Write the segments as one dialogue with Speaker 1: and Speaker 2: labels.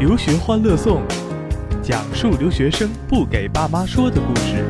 Speaker 1: 留学欢乐颂，讲述留学生不给爸妈说的故事。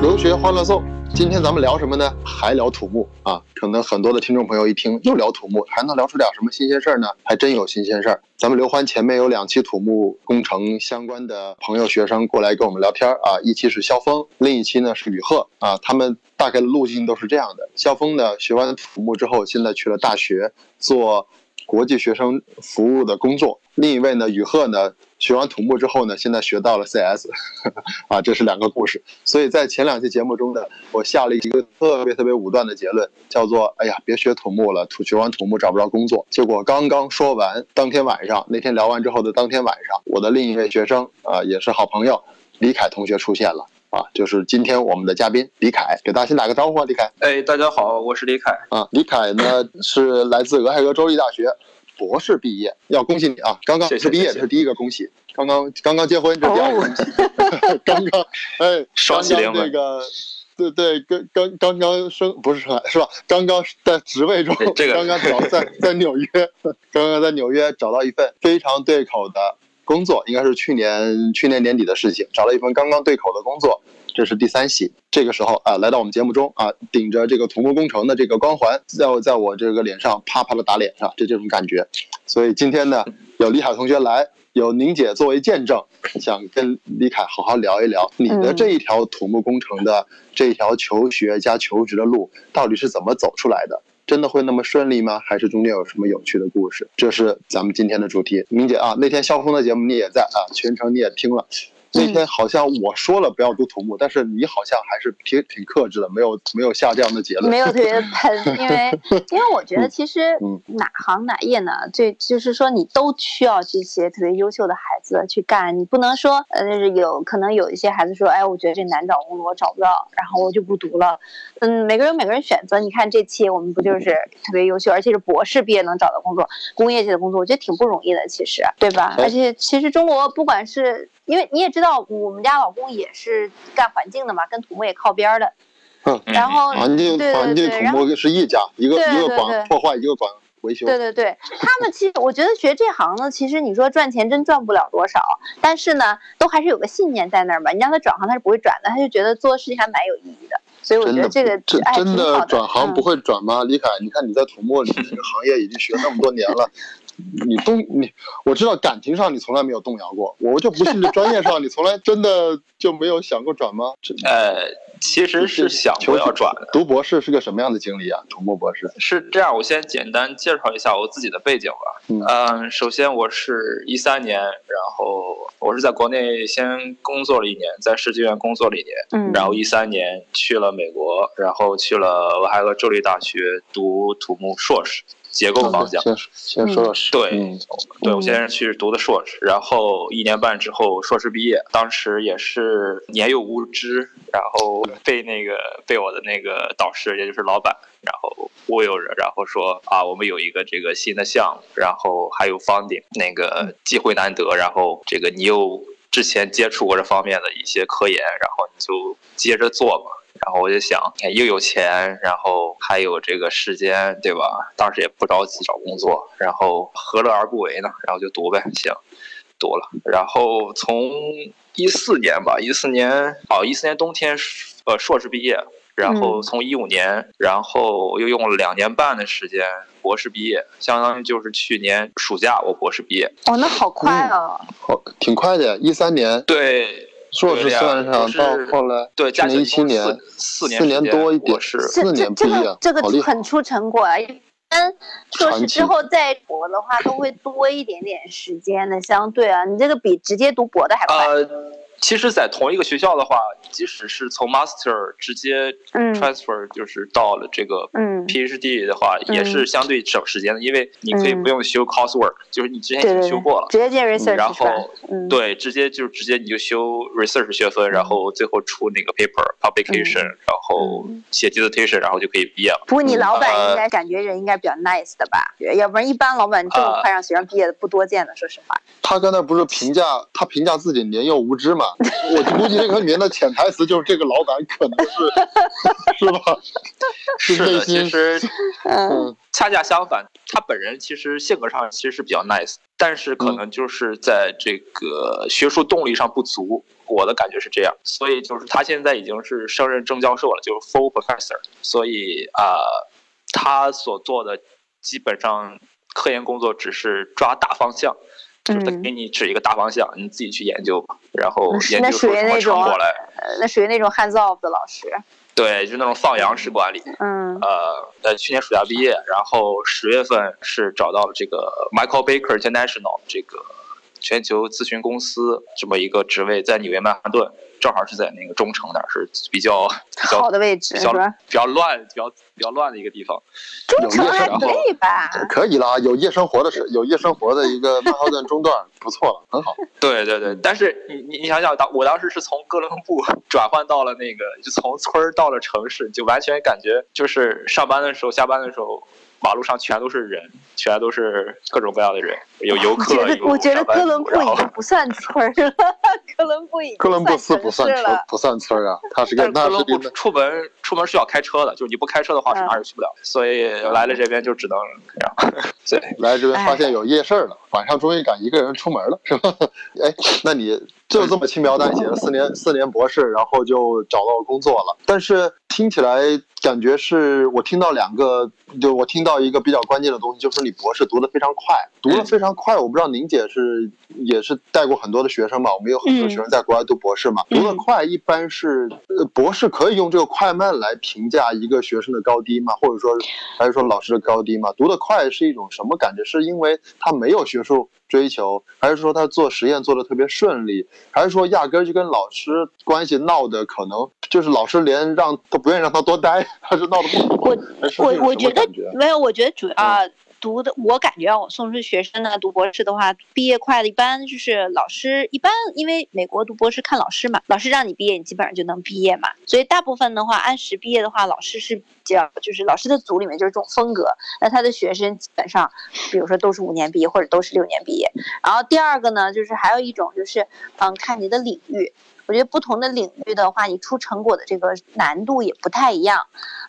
Speaker 2: 留学欢乐颂，今天咱们聊什么呢？还聊土木啊？可能很多的听众朋友一听又聊土木，还能聊出点什么新鲜事儿呢？还真有新鲜事儿。咱们刘欢前面有两期土木工程相关的朋友学生过来跟我们聊天啊，一期是肖峰，另一期呢是吕贺啊。他们大概的路径都是这样的：肖峰呢学完土木之后，现在去了大学做国际学生服务的工作；另一位呢雨鹤呢学完土木之后呢，现在学到了 CS，啊，这是两个故事。所以在前两期节目中呢，我下了一个特别特别武断的结论，叫做：哎呀，别学土木了，土学完土木找不着工作。结果刚刚说完，当天晚上，那天聊完之后的当天晚上，我的另一位学生啊，也是好朋友李凯同学出现了。啊，就是今天我们的嘉宾李凯，给大家先打个招呼啊，李凯。
Speaker 3: 哎，大家好，我是李凯。
Speaker 2: 啊，李凯呢是来自俄亥俄州立大学，博士毕业，要恭喜你啊！刚刚
Speaker 3: 谢谢
Speaker 2: 毕业，是第一个恭喜。刚刚刚刚结婚，这是第二个恭喜。刚刚哎，
Speaker 3: 双喜临门
Speaker 2: 刚刚那个。对对，刚刚刚刚升不是升是吧？刚刚在职位中，
Speaker 3: 这个
Speaker 2: 刚刚找在 在纽约，刚刚在纽约找到一份非常对口的工作，应该是去年去年年底的事情，找了一份刚刚对口的工作，这是第三喜。这个时候啊，来到我们节目中啊，顶着这个土木工程的这个光环，在我在我这个脸上啪啪的打脸上，这这种感觉。所以今天呢，有李海同学来，有宁姐作为见证，想跟李凯好好聊一聊你的这一条土木工程的这一条求学加求职的路到底是怎么走出来的。真的会那么顺利吗？还是中间有什么有趣的故事？这是咱们今天的主题。明姐啊，那天肖峰的节目你也在啊，全程你也听了。那天好像我说了不要读土木，但是你好像还是挺挺克制的，没有没有下这样的结论。
Speaker 4: 没有特别喷，因为 因为我觉得其实
Speaker 2: 嗯
Speaker 4: 哪行哪业呢，这就是说你都需要这些特别优秀的孩子去干，你不能说呃有可能有一些孩子说，哎，我觉得这难找工作，我找不到，然后我就不读了。嗯，每个人有每个人选择，你看这期我们不就是特别优秀，而且是博士毕业能找到工作，工业界的工作，我觉得挺不容易的，其实对吧？
Speaker 2: 哎
Speaker 4: 而且其实中国不管是因为你也知道，我们家老公也是干环境的嘛，跟土木也靠边儿的。
Speaker 2: 嗯
Speaker 4: 然后
Speaker 2: 环境环境土木是一家，一个一个管破坏，一个管维修。
Speaker 4: 对对对，他们其实我觉得学这行呢，其实你说赚钱真赚不了多少，但是呢，都还是有个信念在那儿嘛。你让他转行，他是不会转的，他就觉得做事情还蛮有意义的。所以我觉得这个
Speaker 2: 真的转行不会转吗？李凯，你看你在土木里这个行业已经学那么多年了，你动你我知道感情上你从来没有动摇过，我就不信这专业上你从来真的就没有想过转吗？这
Speaker 3: 呃，其实是想过要转的。
Speaker 2: 读博士是个什么样的经历啊？土木博士，
Speaker 3: 是这样，我先简单介绍一下我自己的背景吧。
Speaker 2: 嗯
Speaker 3: 嗯，首先我是一三年，然后我是在国内先工作了一年，在设计院工作了一年，
Speaker 4: 嗯，
Speaker 3: 然后一三年去了美国，然后去了俄亥俄州立大学读土木硕士，结构方向。
Speaker 2: 先先说说是，
Speaker 3: 对
Speaker 2: 嗯
Speaker 3: 对，我
Speaker 4: 嗯
Speaker 3: 先是去读的硕士，然后一年半之后硕士毕业，当时也是年幼无知，然后被那个被我的那个导师，也就是老板，然后忽悠着，然后说啊，我们有一个这个新的项目，然后还有 funding，那个机会难得，然后这个你又之前接触过这方面的一些科研，然后你就接着做吧。然后我就想，哎又有钱，然后还有这个时间，对吧？当时也不着急找工作，然后何乐而不为呢？然后就读呗，行，读了。然后从一四年吧，一四年哦，一四年冬天，呃，硕士毕业，然后
Speaker 4: 嗯
Speaker 3: 从一五年，然后又用了两年半的时间博士毕业，相当于就是去年暑假我博士毕业。
Speaker 4: 哦，那好快
Speaker 2: 嗯
Speaker 4: 哦。
Speaker 2: 好挺快的，一三年
Speaker 3: 对
Speaker 2: 硕士算上到后来
Speaker 3: 对，
Speaker 2: 去年
Speaker 3: 加起来一
Speaker 2: 七年
Speaker 3: 四四年
Speaker 2: 四年多一点
Speaker 3: 是
Speaker 2: 四
Speaker 4: 这这这
Speaker 2: 年毕业
Speaker 4: 个这个很出成果啊。一般硕士之后再博的话，都会多一点点时间的，相对啊，你这个比直接读博的还快。
Speaker 3: 呃，其实，在同一个学校的话，即使是从 master 直接
Speaker 4: 嗯
Speaker 3: transfer，就是到了这个
Speaker 4: 嗯
Speaker 3: PhD 的话，也是相对省时间的，因为你可以
Speaker 4: 嗯
Speaker 3: 不用修 coursework，就是你之前已经修过了，。
Speaker 4: 直接进 research
Speaker 3: 然后
Speaker 4: 嗯，
Speaker 3: 对，直接就直接你就修 research 学分，然后最后出那个 paper publication，、然后
Speaker 4: 嗯
Speaker 3: 写 dissertation，然后就可以毕业了。
Speaker 4: 不过你老板
Speaker 3: 呃
Speaker 4: 应该感觉人应该比较 nice 的吧？要不然一般老板这么
Speaker 3: 呃
Speaker 4: 快让学生毕业的不多见的，说实话。
Speaker 2: 他刚才不是评价他评价自己年幼无知嘛？我估计这个里面的潜台词就是这个老板可能是是吧？
Speaker 3: 是的，其实
Speaker 4: 嗯
Speaker 3: 恰恰相反，他本人其实性格上其实是比较 nice，但是可能就是在这个学术动力上不足。我的感觉是这样，所以就是他现在已经是升任正教授了，就是 full professor，所以啊、他所做的基本上科研工作只是抓大方向，就是给你指一个大方向，你自己去研究吧，然后研究出什么成果来。
Speaker 4: 呃那属于那种 hands off 的老师。
Speaker 3: 对，就那种放羊式管理。
Speaker 4: 嗯
Speaker 3: 呃，在，去年暑假毕业，然后十月份是找到了这个 Michael Baker International 这个全球咨询公司这么一个职位，在纽约曼哈顿，正好是在那个中城那儿，是比较 比较
Speaker 4: 好的位置
Speaker 3: 比较比较乱、比较比较乱的一个地方。
Speaker 4: 中城还
Speaker 3: 然后
Speaker 4: 可以吧？
Speaker 2: 可以啦，有夜生活的是有夜生活的一个曼哈顿中段，不错了，很好。
Speaker 3: 对对对，但是你你你想想，当我当时是从哥伦布转换到了那个，就从村儿到了城市，就完全感觉就是上班的时候、下班的时候，马路上全都是人，全都是各种各样的人，有游客，
Speaker 4: 我觉得
Speaker 3: 有
Speaker 4: 我觉得哥伦布已经不算村儿了，哥伦布已经
Speaker 2: 哥伦布斯不算。村不算村啊，它是个
Speaker 3: 哥伦布出门出门是要开车的，就是你不开车的话，
Speaker 4: 嗯
Speaker 3: 是哪儿也去不了。所以来了这边就只能这样。对，
Speaker 2: 来这边发现有夜市了，晚上终于敢一个人出门了，是吧？哎，那你就这么轻描淡写的四年四年博士，然后就找到工作了。但是听起来感觉是我听到两个，就我听到一个比较关键的东西，就是你博士读得非常快，读得非常快。我不知道宁姐是也是带过很多的学生嘛？我们有很多学生在国外读博士嘛，
Speaker 4: 嗯
Speaker 2: 读得快一般是呃博士可以用这个快慢来评价一个学生的高低吗？或者说还是说老师的高低吗？读得快是一种什么感觉？是因为他没有学术追求，还是说他做实验做的特别顺利，还是说压根儿就跟老师关系闹的可能就是老师连让都不愿意让他多待，他是闹得不
Speaker 4: 我我我觉得？没有，我觉得主要读的，我感觉，我送出学生呢读博士的话，毕业快的一般就是老师一般，因为美国读博士看老师嘛，老师让你毕业，你基本上就能毕业嘛，所以大部分的话按时毕业的话，老师是比较就是老师的组里面就是这种风格，那他的学生基本上，比如说都是五年毕业或者都是六年毕业，然后第二个呢，就是还有一种就是嗯看你的领域。我觉得不同的领域的话，你出成果的这个难度也不太一样。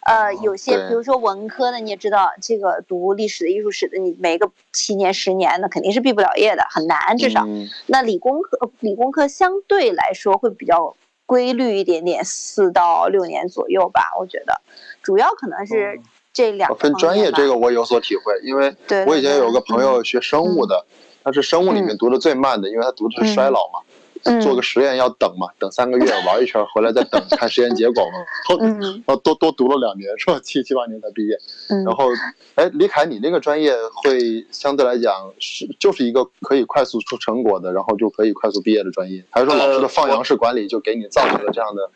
Speaker 4: 呃，有些比如说文科的，你也知道，这个读历史的、艺术史的，你没个七年、十年的肯定是毕不了业的，很难，至少。
Speaker 2: 嗯。
Speaker 4: 那理工科，呃理工科相对来说会比较规律一点点，四到六年左右吧，我觉得，主要可能是这两个
Speaker 2: 分专业这个我有所体会，因为
Speaker 4: 对
Speaker 2: 我以前有个朋友学生物的，他是生物里面读的最慢的，因为他读的是衰老嘛，
Speaker 4: 嗯
Speaker 2: 做个实验要等嘛，等三个月 玩一圈回来再等看实验结果嘛，后
Speaker 4: 嗯
Speaker 2: 然后 多多读了两年是吧？七七八年才毕业，
Speaker 4: 嗯
Speaker 2: 然后哎，李凯你那个专业会相对来讲是就是一个可以快速出成果的，然后就可以快速毕业的专业，还是说老师的放羊式管理就给你造成了这样的，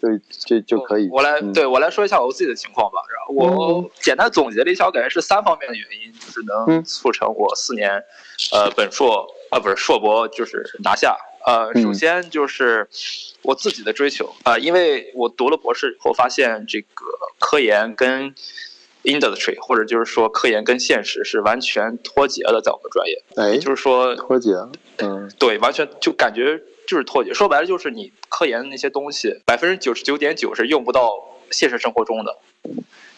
Speaker 2: 对这就可以？
Speaker 3: 我来
Speaker 2: 嗯
Speaker 3: 对我来说一下我自己的情况吧。然后我简单总结了一下，我感觉是三方面的原因，就是能
Speaker 2: 嗯
Speaker 3: 促成我四年，呃，本硕啊不是硕博就是拿下。呃，
Speaker 2: 嗯。
Speaker 3: 首先就是我自己的追求啊、呃因为我读了博士以后，发现这个科研跟 industry 或者就是说科研跟现实是完全脱节的，在我们专业，
Speaker 2: 哎，
Speaker 3: 就是说
Speaker 2: 脱节，嗯。
Speaker 3: 对，完全就感觉就是脱节。说白了就是你科研的那些东西，百分之九十九点九是用不到现实生活中的，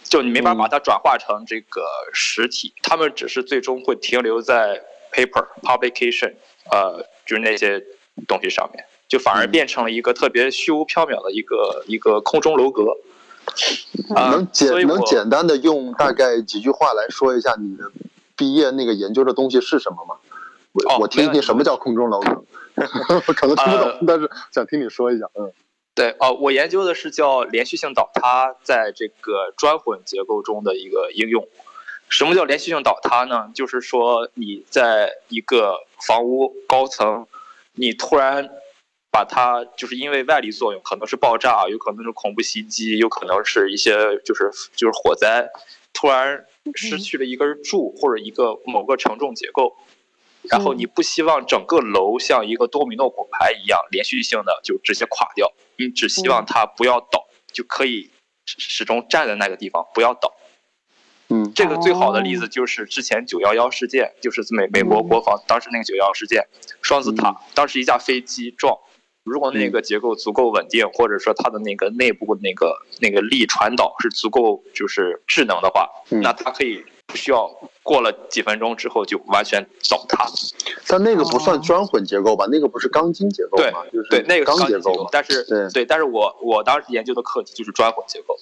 Speaker 3: 就你没法把它转化成这个实体，他们只是最终会停留在 paper publication，呃，就是那些东西上面，就反而
Speaker 2: 嗯
Speaker 3: 变成了一个特别虚无缥缈的一个一个空中楼阁。啊、
Speaker 2: 能简
Speaker 3: 所以
Speaker 2: 能简单的用大概几句话来说一下你的毕业那个研究的东西是什么吗？我、
Speaker 3: 哦
Speaker 2: 我听一听什么叫空中楼阁，我 可能听不懂，
Speaker 3: 呃
Speaker 2: 但是想听你说一下。嗯
Speaker 3: 对，哦，我研究的是叫连续性倒塌在这个砖混结构中的一个应用。什么叫连续性倒塌呢？就是说你在一个房屋高层，你突然把它就是因为外力作用，可能是爆炸，有可能是恐怖袭击，有可能是一些就是就是火灾，突然失去了一根柱或者一个某个承重结构，然后你不希望整个楼像一个多米诺骨牌一样连续性的就直接垮掉，你只希望它不要倒，就可以始始终站在那个地方不要倒。
Speaker 2: 嗯。
Speaker 3: 这个最好的例子就是之前九幺幺事件，就是美美国国防当时那个九幺幺事件，双子塔，当时一架飞机撞，如果那个结构足够稳定，或者说它的那个内部那个那个力传导是足够就是智能的话，
Speaker 2: 嗯。
Speaker 3: 那它可以不需要过了几分钟之后就完全倒塌。
Speaker 2: 但那个不算砖混结构吧？那个不是钢筋结构
Speaker 3: 对
Speaker 2: 吗？就是
Speaker 3: 对，那个
Speaker 2: 钢
Speaker 3: 结
Speaker 2: 结构
Speaker 3: 但是
Speaker 2: 对
Speaker 3: 但是我我当时研究的课题就是砖混结构。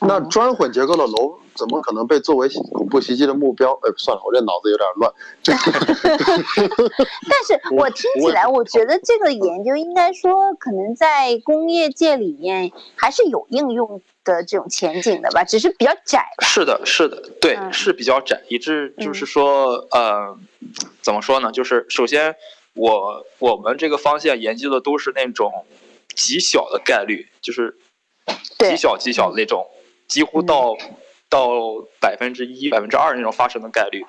Speaker 2: 那砖混结构的楼怎么可能被作为恐怖袭击的目标？哎，算了，我这脑子有点乱。
Speaker 4: 但是我听起来，我觉得这个研究应该说，可能在工业界里面还是有应用的这种前景的吧，只是比较窄。
Speaker 3: 是的，是的，对，
Speaker 4: 嗯
Speaker 3: 是比较窄，以致就是说，呃，怎么说呢？就是首先，我我们这个方向研究的都是那种极小的概率，就是极小极小的那种，几乎到、到百分之一、百分之二那种发生的概率，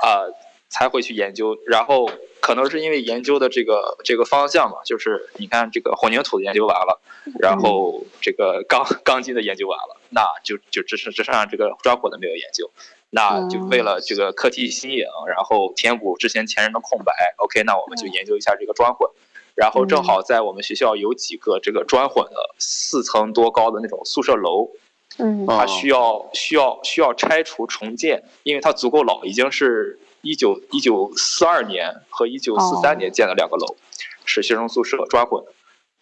Speaker 3: 啊、才会去研究。然后可能是因为研究的这个这个方向嘛，就是你看这个混凝土的研究完了，然后这个钢 钢筋的研究完了，那就就只剩只剩下这个砖混的没有研究。那就为了这个课题新颖，然后填补之前前人的空白，OK，那我们就研究一下这个砖混。然后正好在我们学校有几个这个砖混的四层多高的那种宿舍楼，
Speaker 4: 嗯
Speaker 2: 啊
Speaker 3: 它需要需要需要拆除重建，因为它足够老，已经是一九一九四二年和一九四三年建的两个楼，是学生宿舍砖混的。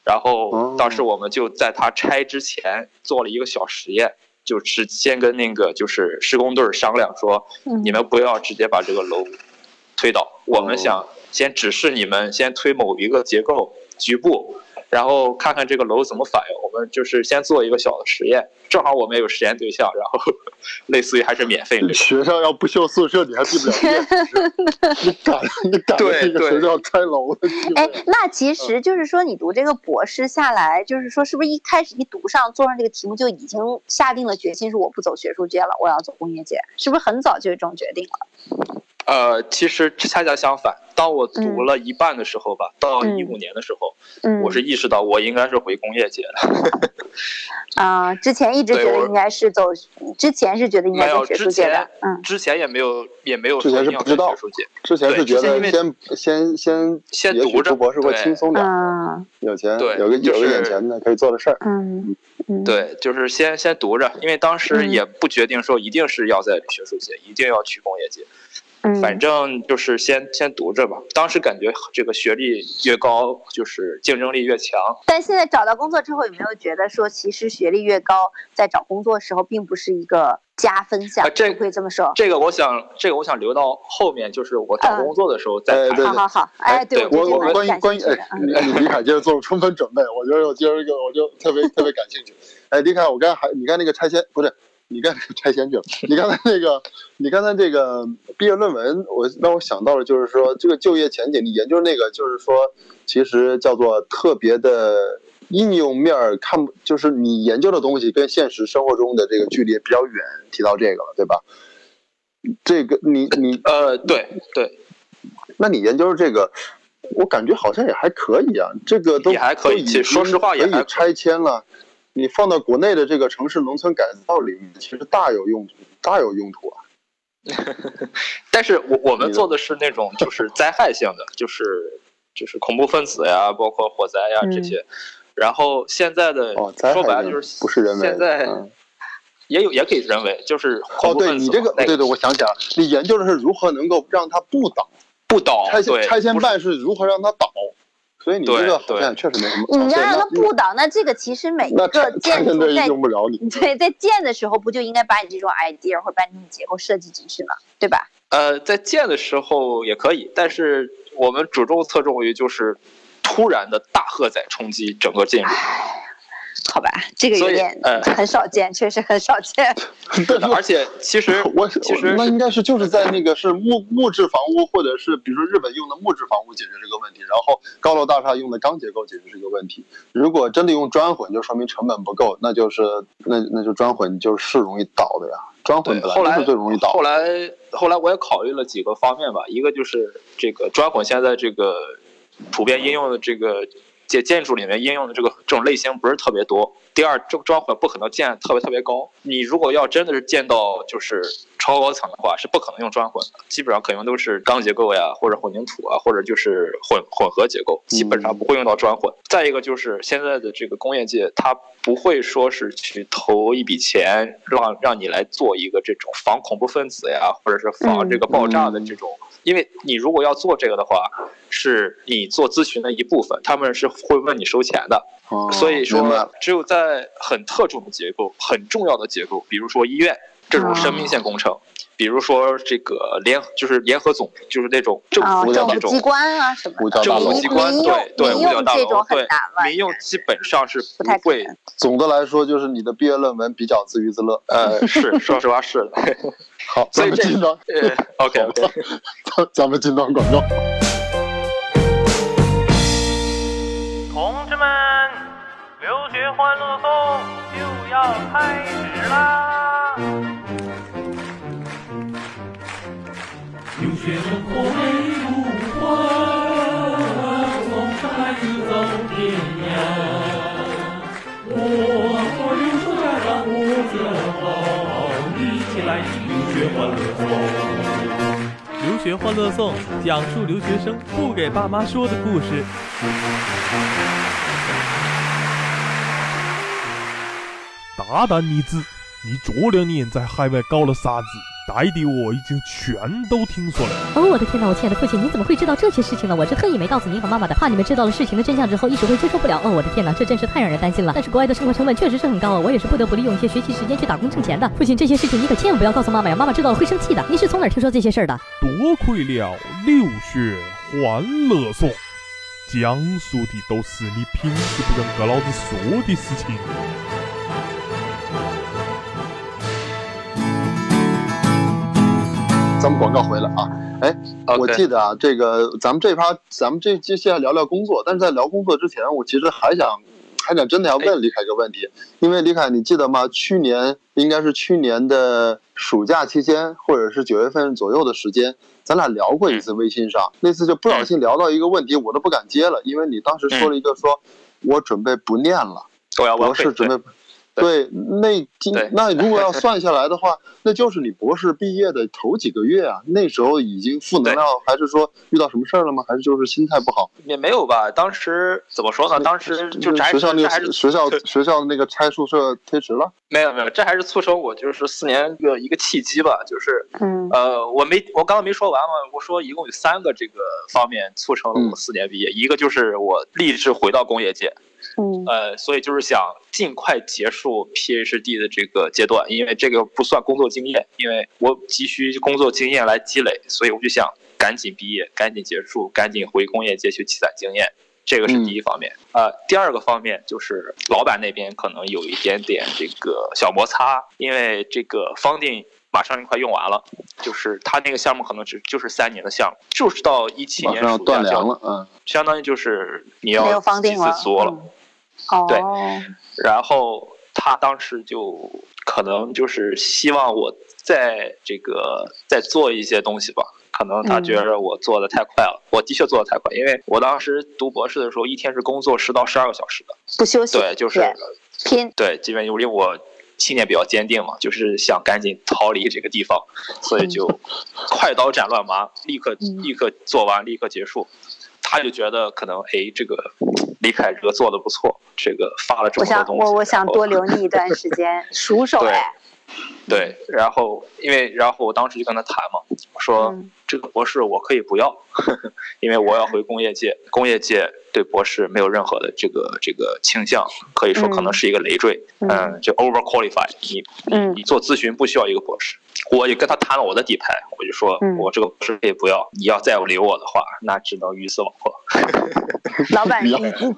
Speaker 3: 然后
Speaker 2: 哦。
Speaker 3: 当时我们就在它拆之前做了一个小实验，就是先跟那个就是施工队商量说，
Speaker 4: 嗯。
Speaker 3: 你们不要直接把这个楼推倒，我们
Speaker 2: 哦。
Speaker 3: 想先指示你们先推某一个结构局部，然后看看这个楼怎么反应。我们就是先做一个小的实验，正好我们也有实验对象，然后 类似于还是免费的。
Speaker 2: 学校要不修宿舍，你还毕不了业。你敢你赶着
Speaker 3: 对对
Speaker 2: 这个学校拆楼
Speaker 4: 哎。，那其实就是说，你读这个博士下来，就是说，是不是一开始一读上做上这个题目就已经下定了决心，是我不走学术界了，我要走工业界？是不是很早就有这种决定了？
Speaker 3: 呃，其实恰恰相反，当我读了一半的时候吧，到
Speaker 4: 嗯。
Speaker 3: 一五年的时候，
Speaker 4: 嗯，
Speaker 3: 我是意识到我应该是回工业界的。
Speaker 4: 啊、之前一直觉得应该是走，之前是觉得应该
Speaker 3: 没有
Speaker 4: 走学术界的，嗯。
Speaker 3: 之前也没有也没有
Speaker 2: 之前是
Speaker 3: 说一定要
Speaker 2: 不知道
Speaker 3: 学术界，
Speaker 2: 之前是觉得先先先
Speaker 3: 先读着
Speaker 2: 博士会
Speaker 3: 对
Speaker 2: 轻松点，
Speaker 4: 嗯
Speaker 2: 有钱
Speaker 3: 对
Speaker 2: 有个有个
Speaker 3: 就是
Speaker 2: 眼前的可以做的事儿。
Speaker 4: 嗯。嗯，
Speaker 3: 对，就是先先读着，因为当时
Speaker 4: 嗯。
Speaker 3: 也不决定说一定是要在学术界，一定要去工业界，
Speaker 4: 嗯，
Speaker 3: 反正就是先先读着吧。当时感觉这个学历越高，就是竞争力越强。
Speaker 4: 但现在找到工作之后，有没有觉得说，其实学历越高，在找工作的时候并不是一个加分项？
Speaker 3: 啊这
Speaker 4: 会不会这么说？
Speaker 3: 这个我想，这个我想留到后面，就是我找
Speaker 4: 嗯
Speaker 3: 工作的时候再谈。
Speaker 2: 哎对
Speaker 4: 好好好，哎，
Speaker 3: 对
Speaker 4: 我
Speaker 2: 我关于关于。哎，
Speaker 4: 嗯
Speaker 2: 你李凯今儿做了充分准备，我觉得我今儿这个我就特别特别感兴趣。哎，李凯，我刚才还你看那个拆迁不是你刚才 拆迁去了，你刚才那个你刚才这个毕业论文，我让我想到了，就是说这个就业前景，你研究那个就是说，其实叫做特别的应用面儿看不，就是你研究的东西跟现实生活中的这个距离比较远，提到这个了，对吧？这个你你
Speaker 3: 呃，对对，
Speaker 2: 那你研究这个，我感觉好像也还可以啊。这个都
Speaker 3: 也还可以其实说实话也以
Speaker 2: 拆迁了。你放到国内的这个城市农村改造里面，其实大有用途，大有用途啊。
Speaker 3: 但是我我们做的是那种就是灾害性的，就是就是恐怖分子呀，包括火灾呀
Speaker 4: 嗯
Speaker 3: 这些。然后现在的
Speaker 2: 哦，
Speaker 3: 说白了就是
Speaker 2: 不是人为。
Speaker 3: 现在
Speaker 2: 嗯
Speaker 3: 也有也可以人为，就是
Speaker 2: 哦，对你这个，对对，我想起来了，你研究的是如何能够让它不倒，
Speaker 3: 不倒
Speaker 2: 拆迁拆迁办是如何让它倒。所以你这个好
Speaker 3: 对
Speaker 2: 像确实没什么。
Speaker 4: 你要让它不倒，那这个其实每一个建筑在
Speaker 2: 用不着你。
Speaker 4: 对在建的时候，不就应该把你这种 idea 或者把你的结构设计进去吗？对吧？
Speaker 3: 呃，在建的时候也可以，但是我们主重侧重于就是突然的大荷载冲击整个建筑。
Speaker 4: 好吧，这个有点
Speaker 3: 呃
Speaker 4: 很少见，确实很少见。
Speaker 2: 对的
Speaker 3: 而且其实
Speaker 2: 我
Speaker 3: 其实
Speaker 2: 那应该是就是在那个是木木质房屋，或者是比如说日本用的木质房屋解决这个问题，然后高楼大厦用的钢结构解决这个问题。如果真的用砖混，就说明成本不够，那就是那那就砖混就是容易倒的呀。砖混，
Speaker 3: 后来
Speaker 2: 本来就是最容易倒
Speaker 3: 后。来后来我也考虑了几个方面吧，一个就是这个砖混现在这个普遍应用的这个建建筑里面应用的这个这种类型不是特别多。第二，这个砖块不可能建特别特别高。你如果要真的是建到就是超高层的话是不可能用砖混的，基本上可用都是钢结构呀，或者混凝土啊，或者就是混混合结构，基本上不会用到砖混。再一个就是现在的这个工业界，它不会说是去投一笔钱让让你来做一个这种防恐怖分子呀，或者是防这个爆炸的这种。因为你如果要做这个的话，是你做咨询的一部分，他们是会问你收钱的。所以说，只有在很特种的结构、很重要的结构，比如说医院这种生命线工程，比如说这个联就是联合总，就是那种政府的那种
Speaker 4: 机关啊什么的，
Speaker 3: 政府机关对对，
Speaker 4: 五角大
Speaker 3: 楼
Speaker 4: 对。
Speaker 3: 民用基本上是
Speaker 4: 不太
Speaker 3: 会。
Speaker 2: 总的来说，就是你的毕业论文比较自娱自乐。
Speaker 3: 呃，是，说实话是的。
Speaker 2: 好，咱们进段。
Speaker 3: OK OK，
Speaker 2: 咱咱们进段广告。
Speaker 5: 同志们，留学欢乐颂就要开始啦！
Speaker 6: 学生活没不欢，送上孩子走天涯。我做留守家长我自豪，一起来听留学欢乐颂。
Speaker 1: 留学欢乐颂，讲述留学生不给爸妈说的故事。大胆女子，你这两年在海外搞了啥子？带的我已经全都听说了。
Speaker 7: 哦，我的天哪！我亲爱的父亲，你怎么会知道这些事情呢？我是特意没告诉您和妈妈的，怕你们知道了事情的真相之后一时会接受不了。哦，我的天哪，这真是太让人担心了。但是国外的生活成本确实是很高啊，我也是不得不利用一些学习时间去打工挣钱的。父亲，这些事情你可千万不要告诉妈妈呀，妈妈知道了会生气的。你是从哪儿听说这些事儿的？
Speaker 1: 多亏了留学欢乐颂，讲述的都是你平时不跟哥老子说的事情。
Speaker 2: 咱们广告回来啊，哎，我记得啊，这个咱们这趴，咱们这接下来聊聊工作。但是在聊工作之前，我其实还想，还想真的要问李凯一个问题，因为李凯，你记得吗？去年应该是去年的暑假期间，或者是九月份左右的时间，咱俩聊过一次微信上，那次就不小心聊到一个问题，我都不敢接了，因为你当时说了一个，说我准备不念了，博士准备。对，那今 那如果要算下来的话，那就是你博士毕业的头几个月啊。那时候已经负能量，还是说遇到什么事儿了吗？还是就是心态不好？
Speaker 3: 也没有吧。当时怎么说呢？当时就
Speaker 2: 学校那个学校学校的那个拆宿舍推迟了。
Speaker 3: 没有没有，这还是促成我就是四年一个一个契机吧。就是呃，我没我刚刚没说完嘛。我说一共有三个这个方面促成了我四年毕业，一个就是我立志回到工业界。
Speaker 4: 嗯，
Speaker 3: 呃，所以就是想尽快结束 PhD 的这个阶段，因为这个不算工作经验，因为我急需工作经验来积累，所以我就想赶紧毕业，赶紧结束，赶紧回工业界去积攒经验，这个是第一方面。呃，第二个方面就是老板那边可能有一点点这个小摩擦，因为这个方定马上就快用完了，就是他那个项目可能只就是三年的项目，就是到一七年暑假
Speaker 2: 就了，嗯，
Speaker 3: 相当于就是你要集资足了。对，然后他当时就可能就是希望我在这个再做一些东西吧，可能他觉得我做的太快了，我的确做的太快，因为我当时读博士的时候，一天是工作十到十二个小时的，
Speaker 4: 不休息，
Speaker 3: 对，就是
Speaker 4: 拼，
Speaker 3: 对，这边因为我信念比较坚定嘛，就是想赶紧逃离这个地方，所以就快刀斩乱麻，立刻立刻做完，立刻结束。他就觉得可能哎，这个李凯哲做的不错，这个发了这么多东
Speaker 4: 西，我我想多留你一段时间，熟手哎。
Speaker 3: 对，然后因为然后我当时就跟他谈嘛，我说这个博士我可以不要呵呵，因为我要回工业界，工业界对博士没有任何的这个这个倾向，可以说可能是一个累赘，嗯，就 over qualified，你你你做咨询不需要一个博士。我就跟他谈了我的底牌，我就说，我这个博士可以不要，你要再留我的话，那只能鱼死网破。
Speaker 4: 老板，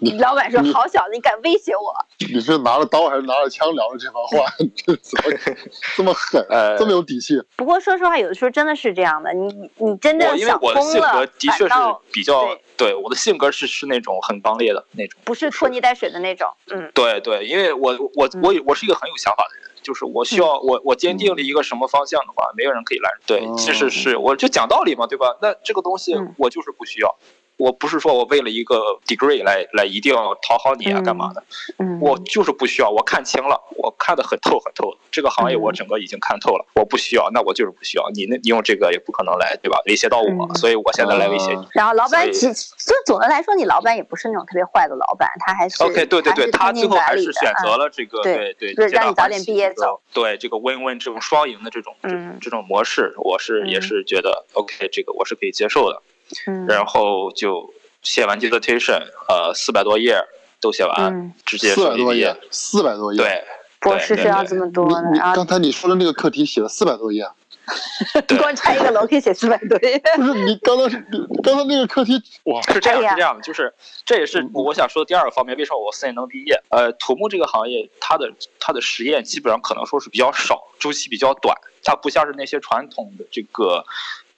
Speaker 4: 你老板说好小子，你敢威胁我？
Speaker 2: 你是拿着刀还是拿着枪聊的这番话？这么狠，这么有底气。
Speaker 4: 不过说实话，有的时候真的是这样的，你你真的想
Speaker 3: 通了，因为我的性格的确是比较，对我的性格是是那种很刚烈的那种，
Speaker 4: 不是拖泥带水的那种。嗯，
Speaker 3: 对对，因为我我我我是一个很有想法的人。就是我需要我我坚定了一个什么方向的话，没有人可以拦。对，其实是我就讲道理嘛，对吧？那这个东西我就是不需要，我不是说我为了一个 degree 来来一定要讨好你啊，
Speaker 4: 嗯
Speaker 3: 干嘛的？
Speaker 4: 嗯，
Speaker 3: 我就是不需要，我看清了，我看得很透很透，这个行业
Speaker 4: 嗯
Speaker 3: 我整个已经看透了，我不需要，那我就是不需要你那，你用这个也不可能来，对吧？威胁到我，
Speaker 4: 嗯
Speaker 3: 所以我现在来威胁你。
Speaker 4: 然后老板其就总的来说，你老板也不是那种特别坏的老板，他还是
Speaker 3: OK，对对对，他最后还是选择
Speaker 4: 嗯
Speaker 3: 了这个，
Speaker 4: 对
Speaker 3: 对
Speaker 4: 就是
Speaker 3: 皆大欢
Speaker 4: 让你早点毕业走，
Speaker 3: 对这个 win win 这种双赢的这种这
Speaker 4: 嗯
Speaker 3: 种这种模式，我是也
Speaker 4: 嗯
Speaker 3: 是觉得 OK，这个我是可以接受的。
Speaker 4: 嗯，
Speaker 3: 然后就写完 dissertation，呃，四百多页都写完，
Speaker 4: 嗯
Speaker 3: 直接
Speaker 2: 四百多页。，四百多页。
Speaker 3: 对，
Speaker 4: 博士是要这么多的
Speaker 2: 你，刚才你说的那个课题写了四百多页
Speaker 4: 光拆一个楼可以写四百多页。
Speaker 2: 不是你刚才是你刚那个课题 哇，
Speaker 3: 是这样，
Speaker 4: 哎
Speaker 3: 是这样的，就是这也是
Speaker 2: 嗯
Speaker 3: 我想说的第二个方面，为什么我四年能毕业？呃，土木这个行业，它的它的实验基本上可能说是比较少，周期比较短，它不像是那些传统的这个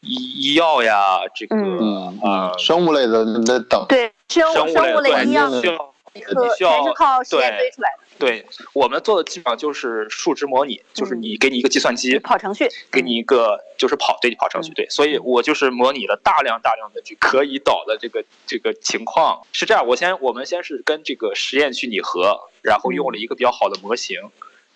Speaker 3: 医医药呀，这个
Speaker 2: 嗯。
Speaker 3: 呃
Speaker 2: 嗯，生物类的那等。
Speaker 4: 对，生
Speaker 3: 生物
Speaker 4: 物生物类医药
Speaker 3: 需要
Speaker 4: 科
Speaker 3: 需要
Speaker 4: 全是靠实验
Speaker 3: 对
Speaker 4: 堆出来的，
Speaker 3: 对我们做的基本上就是数值模拟，就是
Speaker 4: 嗯
Speaker 3: 你给你一个计算机，
Speaker 4: 跑程序，
Speaker 3: 给你一个就是跑对跑程序
Speaker 4: 嗯。
Speaker 3: 对，所以我就是模拟了大量大量的这可以导的这个这个情况。是这样，我先我们先是跟这个实验去拟合，然后用了一个比较好的模型，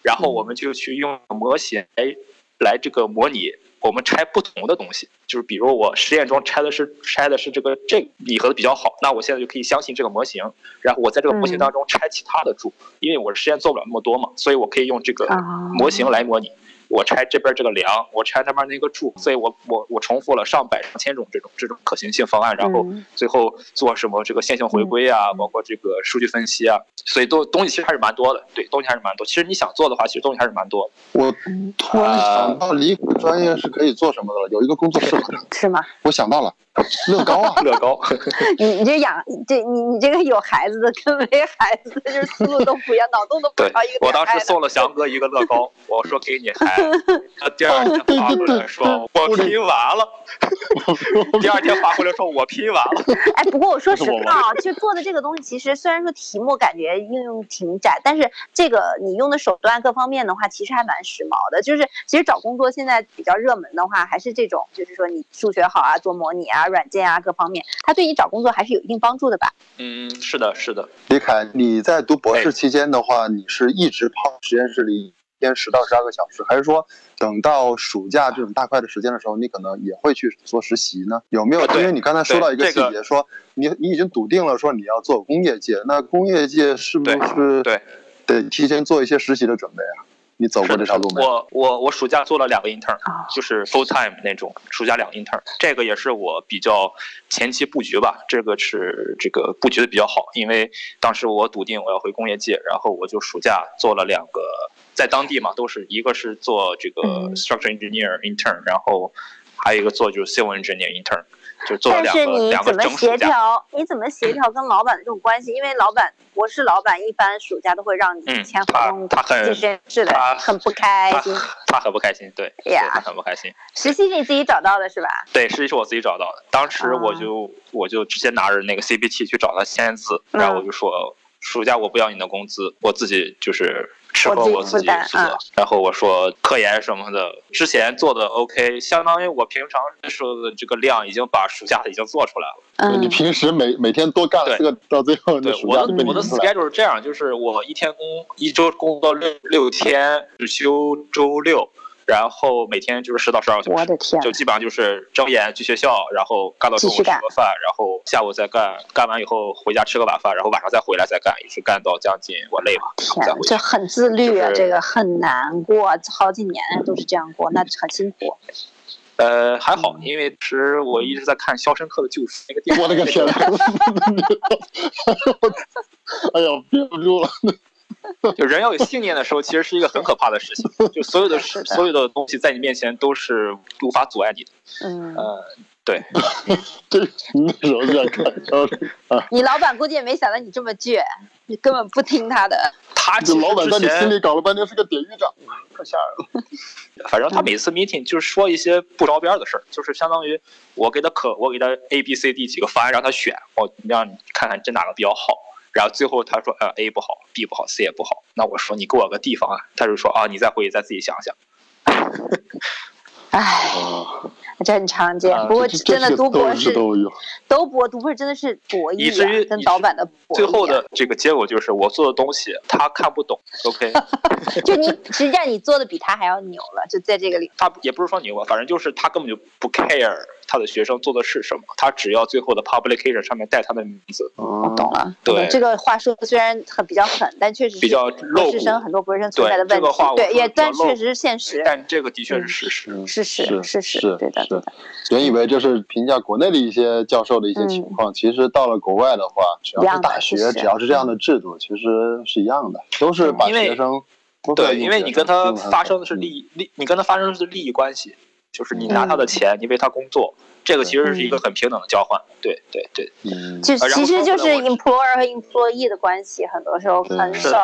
Speaker 3: 然后我们就去用模型来来这个模拟我们拆不同的东西，就是比如我实验中拆的是拆的是这个这个拟合的比较好，那我现在就可以相信这个模型，然后我在这个模型当中拆其他的柱，因为我实验做不了那么多嘛，所以我可以用这个
Speaker 4: 啊。
Speaker 3: 模型来模拟。我拆这边这个梁，我拆那边那个柱，所以我我我重复了上百上千种这种这种可行性方案，然后
Speaker 4: 嗯
Speaker 3: 最后做什么这个线性回归啊，包括这个数据分析啊，所以都东西其实还是蛮多的，对，东西还是蛮多。其实你想做的话，其实东西还是蛮多的。
Speaker 2: 我突然想到理科专业是可以做什么的了，有一个工作适合的，
Speaker 4: 是吗？
Speaker 2: 我想到了，乐高啊，
Speaker 3: 乐高，
Speaker 4: 你你这养这你你这个有孩子的跟没孩子的，就是思路都不一样，脑洞都不一样
Speaker 3: 我当时送了翔哥一个乐高，我说给你孩子，他第二天发过来说我拼完了，第二天发过来说我拼完了。
Speaker 4: 哎，不过我说实话啊，就做的这个东西，其实虽然说题目感觉应用挺窄，但是这个你用的手段各方面的话，其实还蛮时髦的。就是其实找工作现在比较热门的话，还是这种，就是说你数学好啊，做模拟啊、软件啊各方面，它对你找工作还是有一定帮助的吧？
Speaker 3: 嗯，是的，是的，
Speaker 2: 李凯，你在读博
Speaker 3: 哎
Speaker 2: 士期间的话，你是一直泡实验室里一天十到十二个小时，还是说等到暑假这种大块的时间的时候，你可能也会去做实习呢？有没有？因为你刚才说到一个细节，说你你已经笃定了说你要做工业界，那工业界是不是
Speaker 3: 对
Speaker 2: 得提前做一些实习的准备啊？你走过这条路没？
Speaker 3: 我我我暑假做了两个 intern，
Speaker 4: 啊。
Speaker 3: 就是 full time 那种，暑假两个 intern，这个也是我比较前期布局吧，这个是这个布局的比较好，因为当时我笃定我要回工业界，然后我就暑假做了两个，在当地嘛，都是一个是做这个
Speaker 4: 嗯。
Speaker 3: structure engineer intern，然后还有一个做就是 civil engineer intern，就做了
Speaker 4: 但是你
Speaker 3: 两个两个
Speaker 4: 怎么协。调？你怎么协调跟老板的这种关系？因为老板我是老板一般暑假都会让你
Speaker 3: 嗯
Speaker 4: 签合
Speaker 3: 他
Speaker 4: 同
Speaker 3: 他很他，
Speaker 4: 很不开心。
Speaker 3: 他很不开心，对，他很不开心。
Speaker 4: 实习是你自己找到的是吧？
Speaker 3: 对，实习是我自己找到的。当时我
Speaker 4: 啊
Speaker 3: 就、我就直接拿着那个 CPT 去找他签字，
Speaker 4: 嗯
Speaker 3: 然后我就说暑假我不要你的工资，我自己就是吃喝
Speaker 4: 我自己负
Speaker 3: 责。
Speaker 4: 啊
Speaker 3: 然后我说科研什么的，之前做的 OK，相当于我平常说的这个量已经把暑假已经做出来了。
Speaker 4: 嗯
Speaker 2: 你平时每每天多干了四个，到最后
Speaker 3: 对
Speaker 2: 那，暑假就被
Speaker 3: 我的我的 schedule 是这样，就是我一天工一周工作六六天，只休周六。然后每天就是十到十二个小时，
Speaker 4: 我的天
Speaker 3: 就基本上就是睁眼去学校，然后干到中午吃个饭，然后下午再干，干完以后回家吃个晚饭，然后晚上再回来再干，一直干到将近我累了，
Speaker 4: 天。这很自律啊，
Speaker 3: 就是
Speaker 4: 这个很难过，好几年都是这样过，那很辛苦。
Speaker 3: 呃，还好，因为其实我一直在看《肖申克的救赎》那个电影。
Speaker 2: 我的个天！哎呦，憋不住了。
Speaker 3: 就人要有信念的时候，其实是一个很可怕的事情。就所有的事，所有的东西在你面前都是无法阻碍你的。
Speaker 4: 嗯，
Speaker 3: 呃，对，
Speaker 2: 这那时候就在看，啊，
Speaker 4: 你老板估计也没想到你这么倔，你根本不听他的。
Speaker 3: 他这
Speaker 2: 老板在你心里搞了半天是个典狱长，可吓人了。
Speaker 3: 反正他每次 meeting 就是说一些不着边的事儿，就是相当于我给他可我给他 A B C D 几个方案让他选，我让你看看这哪个比较好。然后最后他说，呃，A 不好，B 不好，C 也不好。那我说你给我个地方啊，他就说啊，你再回去再自己想想。
Speaker 4: 唉，这很常见。
Speaker 3: 啊
Speaker 4: 不过真的
Speaker 2: 这
Speaker 4: 读博士
Speaker 2: 都有。
Speaker 4: 都博读博士真的是博
Speaker 3: 以至于
Speaker 4: 跟导板的博弈啊
Speaker 3: 最后的这个结果就是我做的东西他看不懂，OK，
Speaker 4: 就你实际上你做的比他还要牛了，就在这个里。
Speaker 3: 他也不是说牛吧，反正就是他根本就不 care 他的学生做的是什么，他只要最后的 publication 上面带他的名字，
Speaker 2: 我
Speaker 4: 我懂。了，
Speaker 3: 对
Speaker 4: 这个话说虽然很比较狠，但确实
Speaker 3: 比较
Speaker 4: 博士生很多博士生存在的
Speaker 3: 对
Speaker 4: 问题，对，也但确实是现实，
Speaker 3: 但这个的确是事实。
Speaker 2: 嗯
Speaker 4: 事实事实
Speaker 2: 是，
Speaker 4: 对的对的，
Speaker 2: 原以为就是评价国内的一些教授的一些情况，其实到了国外的话，只要是大学，只要是这样的制度，其实是一样的，都是把学生
Speaker 3: 对，因为你跟他发生的是利益利，你跟他发生的是利益关系，就是你拿他的钱，你为他工作，这个其实是一个很平等的交换。对对对，
Speaker 2: 嗯，
Speaker 4: 其实就是 employer 和 employee 的关系，很多时候很，少。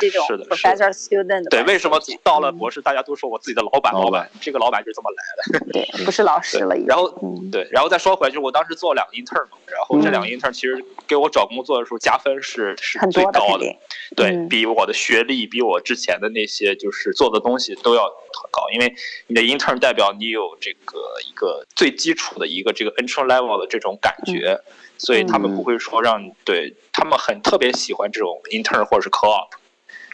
Speaker 4: 这种
Speaker 3: 是的是的。
Speaker 4: professor student
Speaker 3: 对，为什么到了博士，大家都说我自己的老板，
Speaker 2: 老板，
Speaker 3: 这个老板就是这么来的。
Speaker 4: 对，不是老师了。
Speaker 3: 然后
Speaker 4: 嗯。
Speaker 3: 对，然后再说回来，就是我当时做两个 intern 嘛，然后这两个 intern 其实给我找工作的时候加分是是最高的对
Speaker 4: 嗯。
Speaker 3: 比我的学历，比我之前的那些就是做的东西都要很高，因为你的 intern 代表你有这个一个最基础的一个这个 entry level 的这种感觉，所以他们不会说让你对他们很特别喜欢这种 intern 或者是 co-op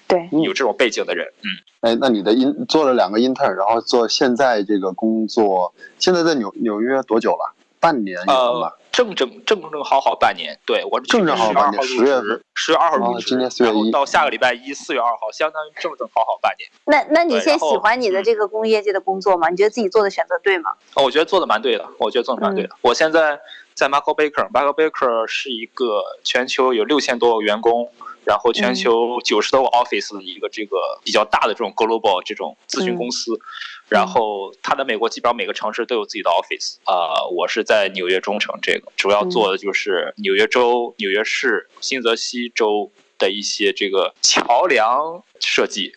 Speaker 4: 对，
Speaker 2: 你
Speaker 3: 有这种背景的人，嗯。
Speaker 2: 哎，那你的 in 做了两个 intern，然后做现在这个工作，现在在纽纽约多久了？半年有了吧
Speaker 3: 呃？，正正正正好好半年，对我
Speaker 2: 正正好半年
Speaker 3: 十月
Speaker 2: 10月份
Speaker 3: 十月二号入职，
Speaker 2: 哦今年四月1
Speaker 3: 然后到下个礼拜一四月二号，相当于正正好好半年。
Speaker 4: 那那你现在喜欢你的这个工业界的工作吗？你觉得自己做的选择对吗？
Speaker 3: 哦我觉得做的蛮对的，我觉得做的蛮对的。我现在在 Michael Baker，Michael Baker 是一个全球有六千多个员工，然后全球九十多个 office 的一个这个比较大的这种 global 这种咨询公司。然后它在美国基本上每个城市都有自己的 office，啊、我是在纽约中城，这个主要做的就是纽约州、纽约市、新泽西州的一些这个桥梁设计。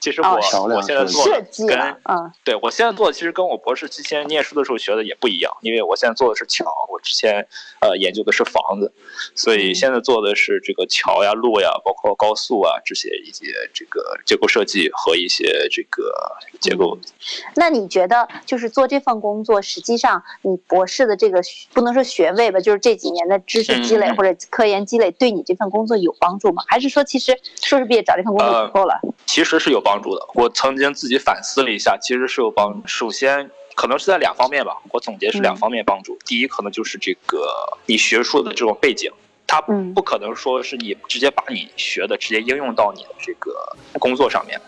Speaker 3: 其实我、
Speaker 4: 哦
Speaker 3: 我现在做
Speaker 4: 设计嗯，
Speaker 3: 对我现在做的其实跟我博士之前念书的时候学的也不一样，因为我现在做的是桥，我之前呃研究的是房子，所以现在做的是这个桥呀、路呀，包括高速啊这些一些这个结构设计和一些这个结构。
Speaker 4: 那你觉得就是做这份工作，实际上你博士的这个学不能说学位吧，就是这几年的知识积累或者科研积累，对你这份工作有帮助吗？还是说其实硕士毕业找这份工作就够了？
Speaker 3: 其实是有帮助的。我曾经自己反思了一下，其实是有帮。首先，可能是在两方面吧，我总结是两方面帮助。第一，可能就是这个你学术的这种背景，它
Speaker 4: 嗯
Speaker 3: 不可能说是你直接把你学的直接应用到你的这个工作上面。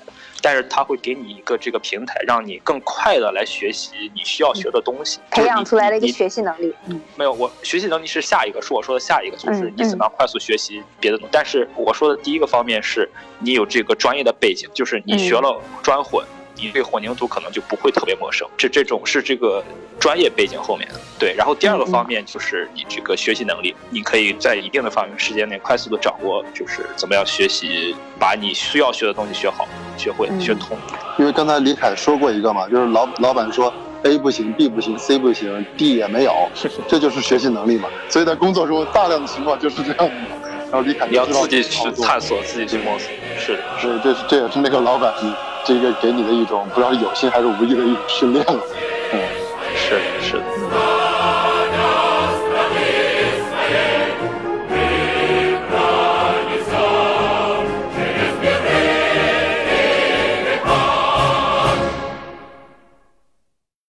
Speaker 3: 但是它会给你一个这个平台，让你更快的来学习你需要学的东西，
Speaker 4: 培养出来的一个学习能力，嗯。
Speaker 3: 没有，我学习能力是下一个，是我说的下一个，就是
Speaker 4: 嗯
Speaker 3: 你怎么样快速学习别的东西。但是我说的第一个方面是你有这个专业的背景，就是你学了专混，你对混凝土可能就不会特别陌生。这这种是这个专业背景后面的对。然后第二个方面就是你这个学习能力，你可以在一定的范围时间内快速的掌握，就是怎么样学习，把你需要学的东西学好、学会、
Speaker 4: 嗯
Speaker 3: 学通。
Speaker 2: 因为刚才李凯说过一个嘛，就是老老板说 A 不行，B 不行，C 不行，D 也没有，这就是学习能力嘛。所以在工作中大量的情况就是这样的。然后李凯
Speaker 3: 你要自己去探索，自己去摸索。是的，
Speaker 2: 是，这是这也是那个老板这个给你的一种不知道是有心还是无意的一种训练了。嗯。
Speaker 3: 是的是的。